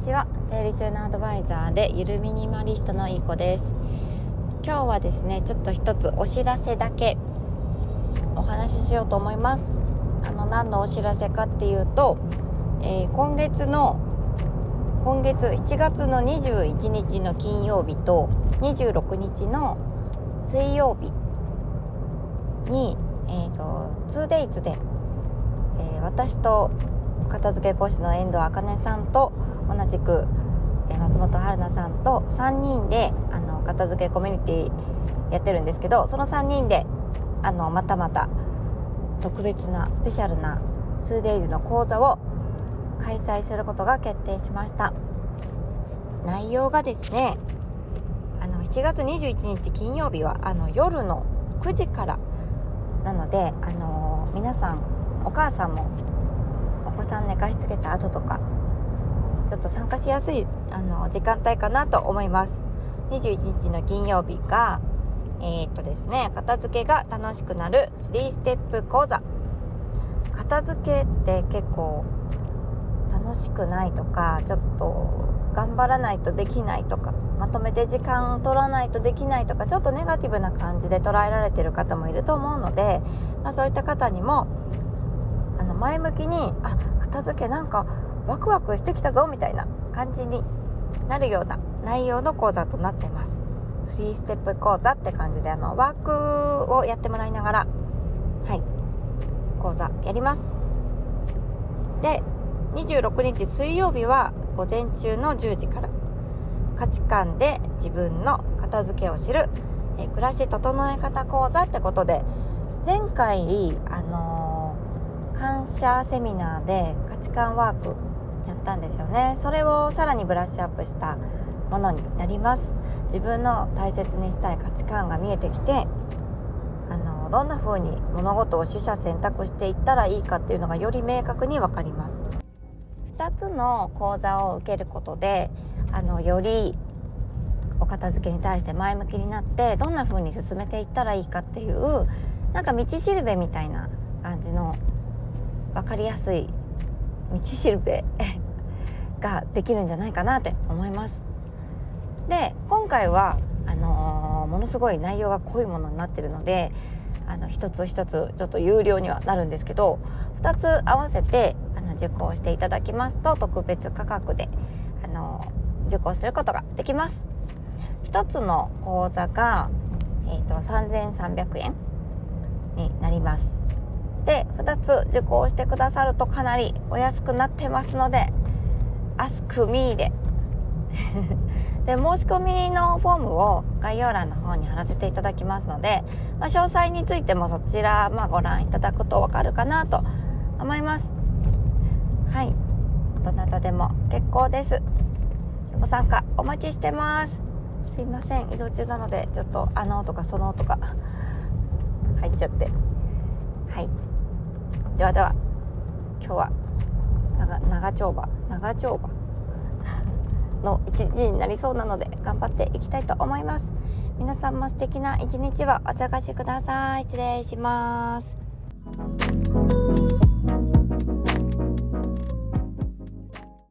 整理収納アドバイザーでゆるミニマリストのいい子です。今日はですねちょっと一つお知らせだけ。お話ししようと思います。あの何のお知らせかっていうと、えー、今月の今月7月の21日の金曜日と26日の水曜日に、えーと、2days で、えー、私と片付け講師の遠藤茜さんと同じく、松本春菜さんと3人であの片付けコミュニティやってるんですけどその3人であのまたまた特別なスペシャルな 2days の講座を開催することが決定しました。内容がですねあの7月21日金曜日はあの夜の9時からなので、あの、皆さんお母さんもお子さん寝かしつけた後とかちょっと参加しやすい、あの、時間帯かなと思います。21日の金曜日がえー、っとですね片付けが楽しくなる3ステップ講座。片付けって結構楽しくないとかちょっと頑張らないとできないとかまとめて時間取らないとできないとかちょっとネガティブな感じで捉えられてる方もいると思うので、まあ、そういった方にもあの前向きにあ片付けなんかワクワクしてきたぞみたいな感じになるような内容の講座となっています。3ステップ講座って感じであのワークをやってもらいながらはい講座やります。で26日水曜日は午前中の10時から価値観で自分の片付けを知る、え暮らし整え方講座ってことで前回あのー、感謝セミナーで価値観ワークやったんですよね。それをさらにブラッシュアップしたものになります。自分の大切にしたい価値観が見えてきてあのどんな風に物事を取捨選択していったらいいかっていうのがより明確に分かります。2つの講座を受けることであのよりお片付けに対して前向きになってどんな風に進めていったらいいかっていうなんか道しるべみたいな感じの分かりやすい道しるべ。ができるんじゃないかなって思います。で今回はあのー、ものすごい内容が濃いものになってるのであの一つ一つちょっと有料にはなるんですけど2つ合わせてあの受講していただきますと特別価格であの受講することができます。1つの講座が、えーと、3300円になります。で2つ受講してくださるとかなりお安くなってますので「Ask Me で」で申し込みのフォームを概要欄の方に貼らせていただきますので、まあ、詳細についてもそちら、まあ、ご覧いただくと分かるかなと思います。はい。どなたでも結構です。ご参加お待ちしてます。すいません。移動中なのでちょっとあのとかそのとか。入っちゃって。はい。ではでは。今日は長長丁場長丁場。の一日になりそうなので頑張っていきたいと思います。皆さんも素敵な一日をお過ごしください。失礼します。